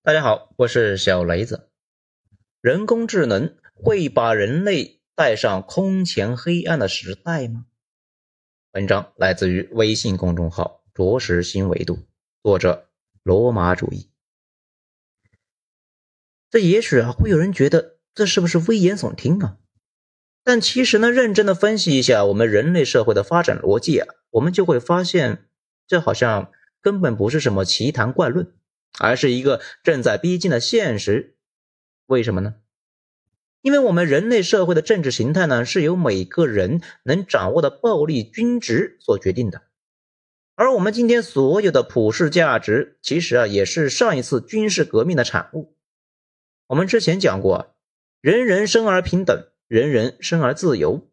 大家好，我是小雷子。人工智能会把人类带上空前黑暗的时代吗？文章来自于微信公众号“着实新维度”，作者罗马主义。这也许啊，会有人觉得这是不是危言耸听啊？但其实呢，认真的分析一下我们人类社会的发展逻辑啊，我们就会发现，这好像根本不是什么奇谈怪论。而是一个正在逼近的现实，为什么呢？因为我们人类社会的政治形态呢，是由每个人能掌握的暴力均值所决定的，而我们今天所有的普世价值，其实啊，也是上一次军事革命的产物。我们之前讲过，人人生而平等，人人生而自由，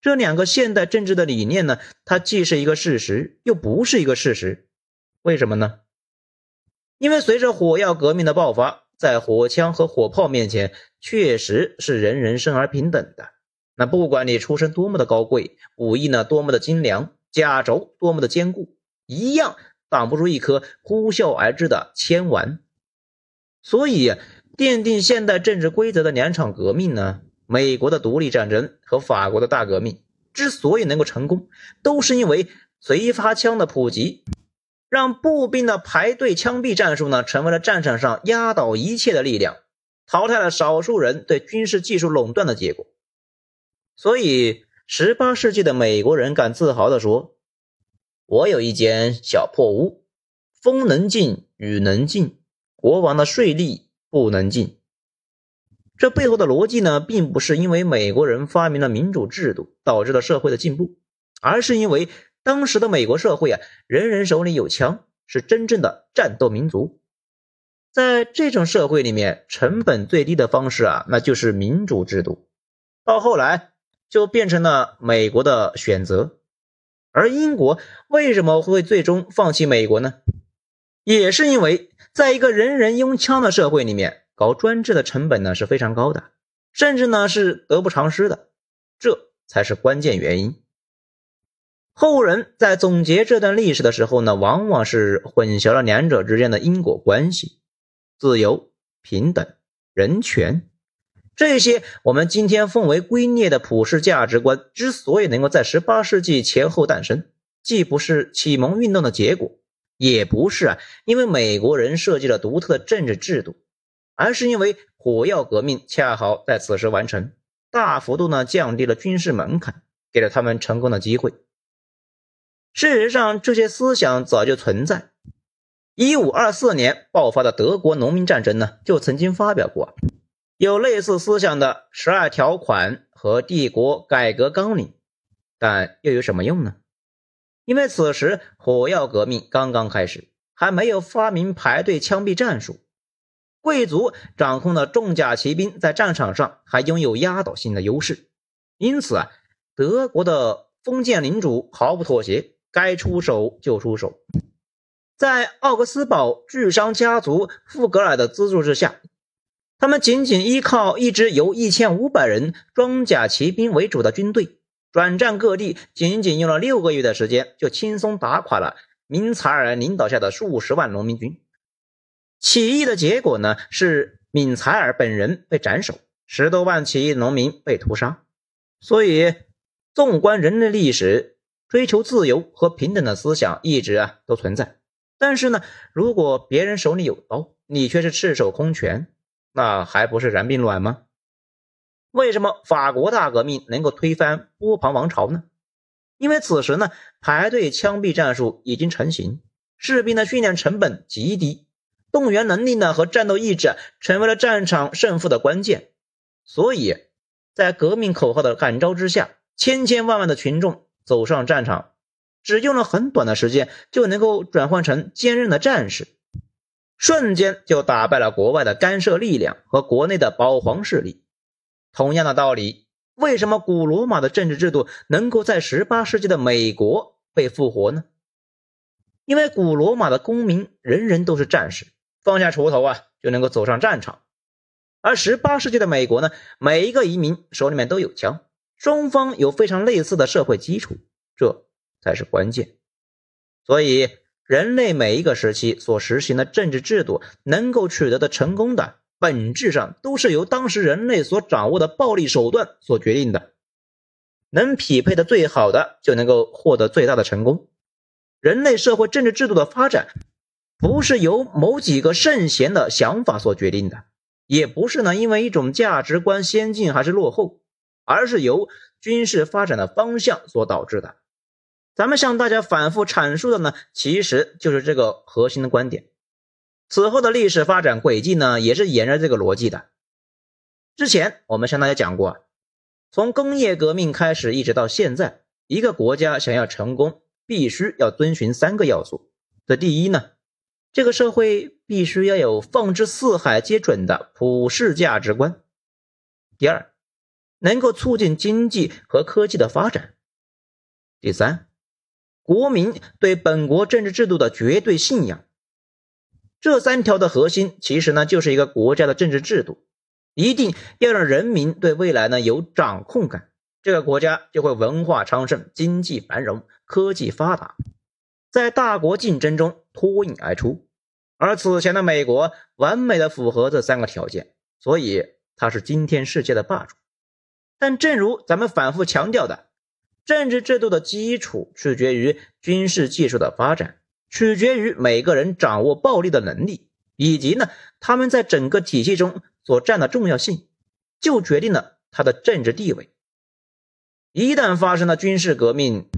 这两个现代政治的理念呢，它既是一个事实，又不是一个事实，为什么呢？因为随着火药革命的爆发，在火枪和火炮面前，确实是人人生而平等的。那不管你出身多么的高贵，武艺呢多么的精良，甲轴多么的坚固，一样挡不住一颗呼啸而至的铅丸。所以，奠定现代政治规则的两场革命呢，美国的独立战争和法国的大革命之所以能够成功，都是因为随发枪的普及。让步兵的排队枪毙战术呢，成为了战场上压倒一切的力量，淘汰了少数人对军事技术垄断的结果。所以，十八世纪的美国人敢自豪地说：“我有一间小破屋，风能进，雨能进，国王的税吏不能进。”这背后的逻辑呢，并不是因为美国人发明了民主制度导致了社会的进步，而是因为。当时的美国社会啊，人人手里有枪，是真正的战斗民族。在这种社会里面，成本最低的方式啊，那就是民主制度。到后来就变成了美国的选择。而英国为什么会最终放弃美国呢？也是因为在一个人人拥枪的社会里面，搞专制的成本呢是非常高的，甚至呢是得不偿失的。这才是关键原因。后人在总结这段历史的时候呢，往往是混淆了两者之间的因果关系。自由、平等、人权，这些我们今天奉为圭臬的普世价值观，之所以能够在十八世纪前后诞生，既不是启蒙运动的结果，也不是啊因为美国人设计了独特的政治制度，而是因为火药革命恰好在此时完成，大幅度呢降低了军事门槛，给了他们成功的机会。事实上，这些思想早就存在。一五二四年爆发的德国农民战争呢，就曾经发表过有类似思想的十二条款和帝国改革纲领，但又有什么用呢？因为此时火药革命刚刚开始，还没有发明排队枪毙战术，贵族掌控的重甲骑兵在战场上还拥有压倒性的优势，因此啊，德国的封建领主毫不妥协。该出手就出手，在奥格斯堡巨商家族富格尔的资助之下，他们仅仅依靠一支由一千五百人装甲骑兵为主的军队，转战各地，仅仅用了六个月的时间，就轻松打垮了明采尔领导下的数十万农民军。起义的结果呢，是闵采尔本人被斩首，十多万起义农民被屠杀。所以，纵观人类历史。追求自由和平等的思想一直啊都存在，但是呢，如果别人手里有刀，你却是赤手空拳，那还不是然并卵吗？为什么法国大革命能够推翻波旁王朝呢？因为此时呢，排队枪毙战术已经成型，士兵的训练成本极低，动员能力呢和战斗意志成为了战场胜负的关键，所以，在革命口号的感召之下，千千万万的群众。走上战场，只用了很短的时间，就能够转换成坚韧的战士，瞬间就打败了国外的干涉力量和国内的保皇势力。同样的道理，为什么古罗马的政治制度能够在十八世纪的美国被复活呢？因为古罗马的公民人人都是战士，放下锄头啊就能够走上战场，而十八世纪的美国呢，每一个移民手里面都有枪。双方有非常类似的社会基础，这才是关键。所以，人类每一个时期所实行的政治制度能够取得的成功的，本质上都是由当时人类所掌握的暴力手段所决定的。能匹配的最好的，就能够获得最大的成功。人类社会政治制度的发展，不是由某几个圣贤的想法所决定的，也不是呢因为一种价值观先进还是落后，而是由军事发展的方向所导致的。咱们向大家反复阐述的呢，其实就是这个核心的观点。此后的历史发展轨迹呢，也是沿着这个逻辑的。之前我们向大家讲过，从工业革命开始一直到现在，一个国家想要成功，必须要遵循三个要素。这第一呢，这个社会必须要有放之四海皆准的普世价值观；第二，能够促进经济和科技的发展；第三。国民对本国政治制度的绝对信仰，这三条的核心其实呢就是一个国家的政治制度，一定要让人民对未来呢有掌控感，这个国家就会文化昌盛、经济繁荣、科技发达，在大国竞争中脱颖而出。而此前的美国完美的符合这三个条件，所以它是今天世界的霸主。但正如咱们反复强调的。政治制度的基础取决于军事技术的发展，取决于每个人掌握暴力的能力，以及呢他们在整个体系中所占的重要性，就决定了他的政治地位。一旦发生了军事革命，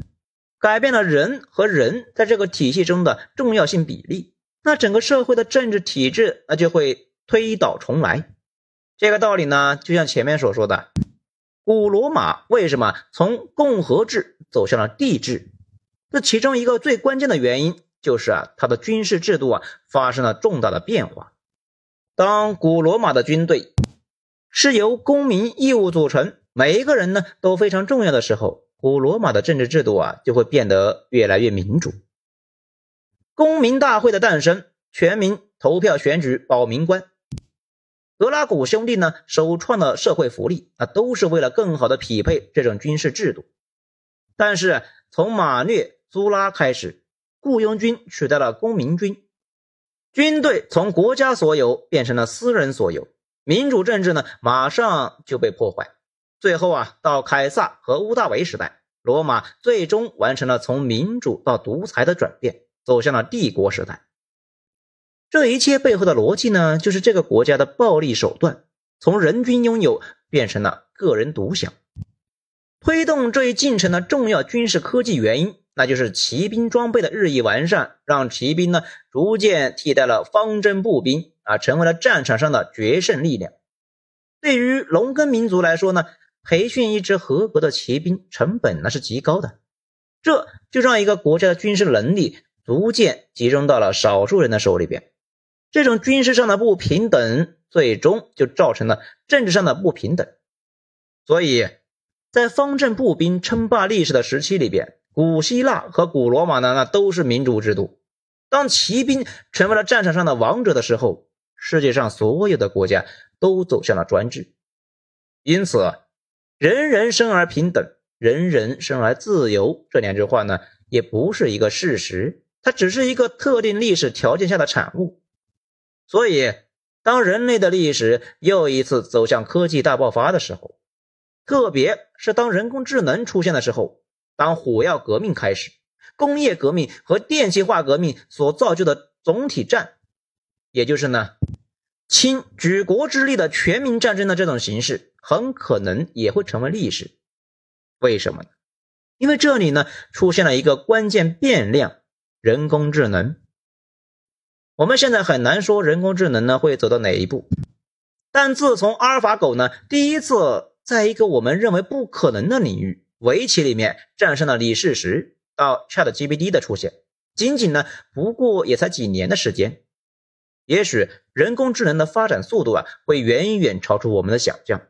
改变了人和人在这个体系中的重要性比例，那整个社会的政治体制那就会推倒重来。这个道理呢，就像前面所说的。古罗马为什么从共和制走向了帝制？这其中一个最关键的原因就是啊，它的军事制度啊发生了重大的变化。当古罗马的军队是由公民义务组成，每一个人呢都非常重要的时候，古罗马的政治制度啊就会变得越来越民主。公民大会的诞生，全民投票选举保民官。格拉古兄弟呢，首创的社会福利啊，都是为了更好的匹配这种军事制度。但是从马略、苏拉开始，雇佣军取代了公民军，军队从国家所有变成了私人所有，民主政治呢，马上就被破坏。最后啊，到凯撒和屋大维时代，罗马最终完成了从民主到独裁的转变，走向了帝国时代。这一切背后的逻辑呢，就是这个国家的暴力手段从人均拥有变成了个人独享。推动这一进程的重要军事科技原因，那就是骑兵装备的日益完善，让骑兵呢逐渐替代了方阵步兵啊，成为了战场上的决胜力量。对于农耕民族来说呢，培训一支合格的骑兵成本那是极高的，这就让一个国家的军事能力逐渐集中到了少数人的手里边。这种军事上的不平等，最终就造成了政治上的不平等。所以，在方阵步兵称霸历史的时期里边，古希腊和古罗马呢，那都是民主制度。当骑兵成为了战场上的王者的时候，世界上所有的国家都走向了专制。因此，“人人生而平等，人人生而自由”这两句话呢，也不是一个事实，它只是一个特定历史条件下的产物。所以，当人类的历史又一次走向科技大爆发的时候，特别是当人工智能出现的时候，当火药革命开始，工业革命和电气化革命所造就的总体战，也就是呢，倾举国之力的全民战争的这种形式，很可能也会成为历史。为什么呢？因为这里呢，出现了一个关键变量——人工智能。我们现在很难说人工智能呢会走到哪一步，但自从阿尔法狗呢第一次在一个我们认为不可能的领域围棋里面战胜了李世石，到 Chat GPT 的出现，仅仅呢不过也才几年的时间，也许人工智能的发展速度啊会远远超出我们的想象。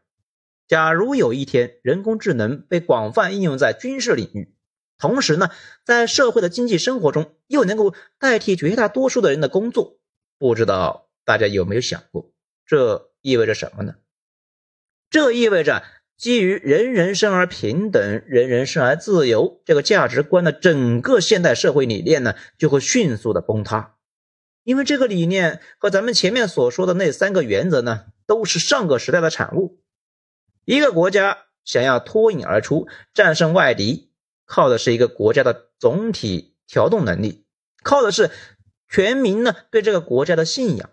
假如有一天人工智能被广泛应用在军事领域，同时呢，在社会的经济生活中又能够代替绝大多数的人的工作，不知道大家有没有想过，这意味着什么呢？这意味着基于人人生而平等、人人生而自由这个价值观的整个现代社会理念呢，就会迅速的崩塌。因为这个理念和咱们前面所说的那三个原则呢，都是上个时代的产物。一个国家想要脱颖而出、战胜外敌，靠的是一个国家的总体调动能力，靠的是全民呢对这个国家的信仰，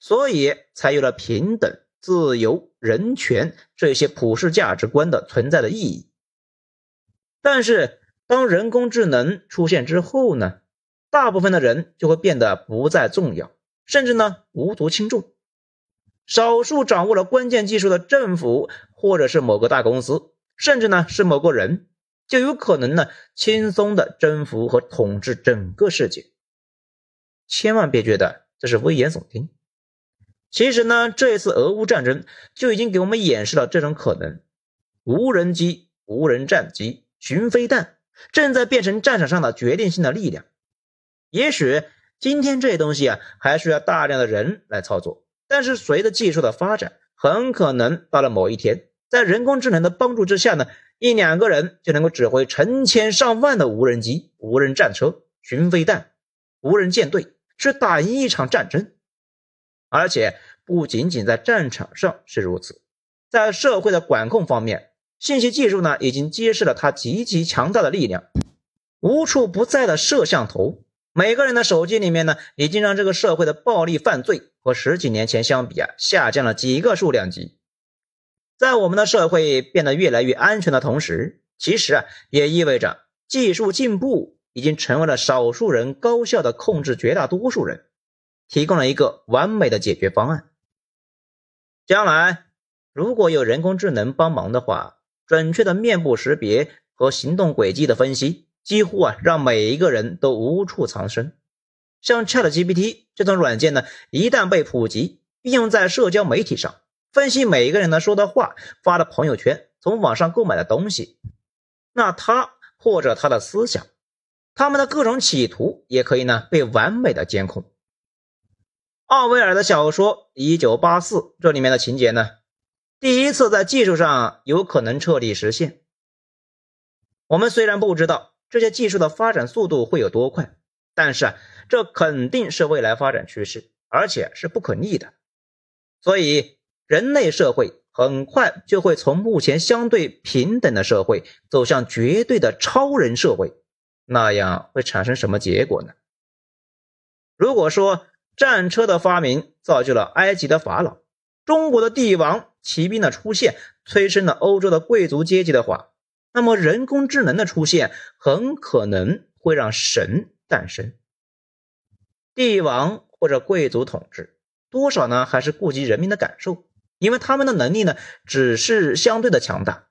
所以才有了平等。自由、人权这些普世价值观的存在的意义，但是当人工智能出现之后呢，大部分的人就会变得不再重要，甚至呢无足轻重。少数掌握了关键技术的政府，或者是某个大公司，甚至呢是某个人，就有可能呢轻松的征服和统治整个世界。千万别觉得这是危言耸听。其实呢，这一次俄乌战争就已经给我们演示了这种可能：无人机、无人战机、巡飞弹正在变成战场上的决定性的力量。也许今天这些东西啊，还需要大量的人来操作，但是随着技术的发展，很可能到了某一天，在人工智能的帮助之下呢，一两个人就能够指挥成千上万的无人机、无人战车、巡飞弹、无人舰队，去打赢一场战争。而且不仅仅在战场上是如此，在社会的管控方面，信息技术呢已经揭示了它极其强大的力量。无处不在的摄像头，每个人的手机里面呢，已经让这个社会的暴力犯罪和十几年前相比啊，下降了几个数量级。在我们的社会变得越来越安全的同时，其实啊，也意味着技术进步已经成为了少数人高效的控制绝大多数人。提供了一个完美的解决方案。将来如果有人工智能帮忙的话，准确的面部识别和行动轨迹的分析，几乎啊让每一个人都无处藏身。像 ChatGPT 这种软件呢，一旦被普及，应用在社交媒体上，分析每一个人呢说的话、发的朋友圈、从网上购买的东西，那他或者他的思想，他们的各种企图，也可以呢被完美的监控。奥威尔的小说《一九八四》这里面的情节呢，第一次在技术上有可能彻底实现。我们虽然不知道这些技术的发展速度会有多快，但是啊，这肯定是未来发展趋势，而且是不可逆的。所以，人类社会很快就会从目前相对平等的社会走向绝对的超人社会。那样会产生什么结果呢？如果说，战车的发明造就了埃及的法老，中国的帝王、骑兵的出现催生了欧洲的贵族阶级的话，那么人工智能的出现很可能会让神诞生。帝王或者贵族统治多少呢？还是顾及人民的感受，因为他们的能力呢只是相对的强大。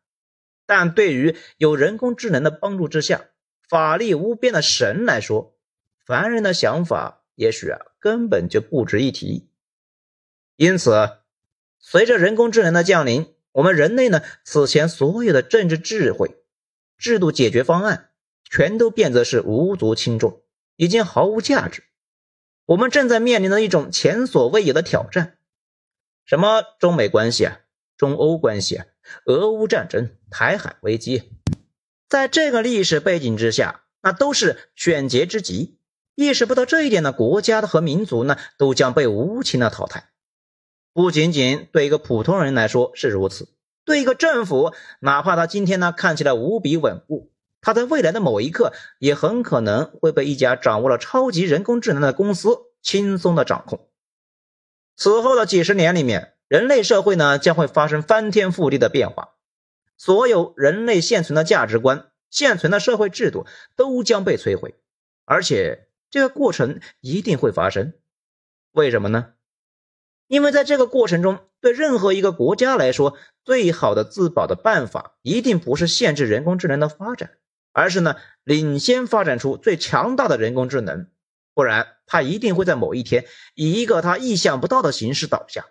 但对于有人工智能的帮助之下，法力无边的神来说，凡人的想法。也许啊，根本就不值一提。因此，随着人工智能的降临，我们人类呢，此前所有的政治智慧、制度解决方案，全都变得是无足轻重，已经毫无价值。我们正在面临着一种前所未有的挑战：什么中美关系啊，中欧关系，俄乌战争、台海危机，在这个历史背景之下，那都是选择之极。意识不到这一点的国家和民族呢，都将被无情的淘汰。不仅仅对一个普通人来说是如此，对一个政府，哪怕他今天呢看起来无比稳固，他在未来的某一刻也很可能会被一家掌握了超级人工智能的公司轻松的掌控。此后的几十年里面，人类社会呢将会发生翻天覆地的变化，所有人类现存的价值观、现存的社会制度都将被摧毁，而且。这个过程一定会发生，为什么呢？因为在这个过程中，对任何一个国家来说，最好的自保的办法，一定不是限制人工智能的发展，而是呢，领先发展出最强大的人工智能，不然他一定会在某一天以一个他意想不到的形式倒下。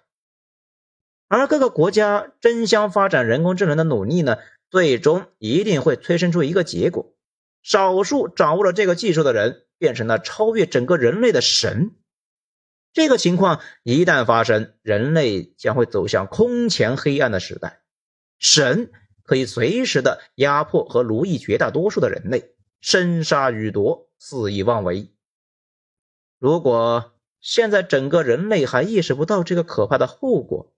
而各个国家争相发展人工智能的努力呢，最终一定会催生出一个结果：少数掌握了这个技术的人。变成了超越整个人类的神，这个情况一旦发生，人类将会走向空前黑暗的时代，神可以随时的压迫和奴役绝大多数的人类，生杀予夺，肆意妄为。如果现在整个人类还意识不到这个可怕的后果，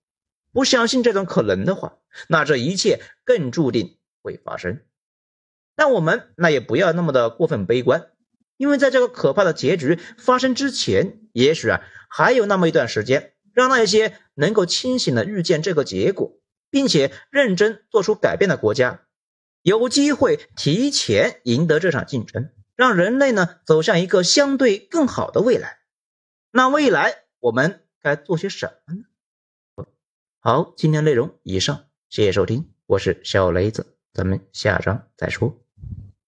不相信这种可能的话，那这一切更注定会发生。但我们那也不要那么的过分悲观，因为在这个可怕的结局发生之前，也许啊还有那么一段时间，让那些能够清醒的预见这个结果，并且认真做出改变的国家，有机会提前赢得这场竞争。让人类呢走向一个相对更好的未来，那未来我们该做些什么呢？好，今天内容以上，谢谢收听，我是小雷子，咱们下章再说。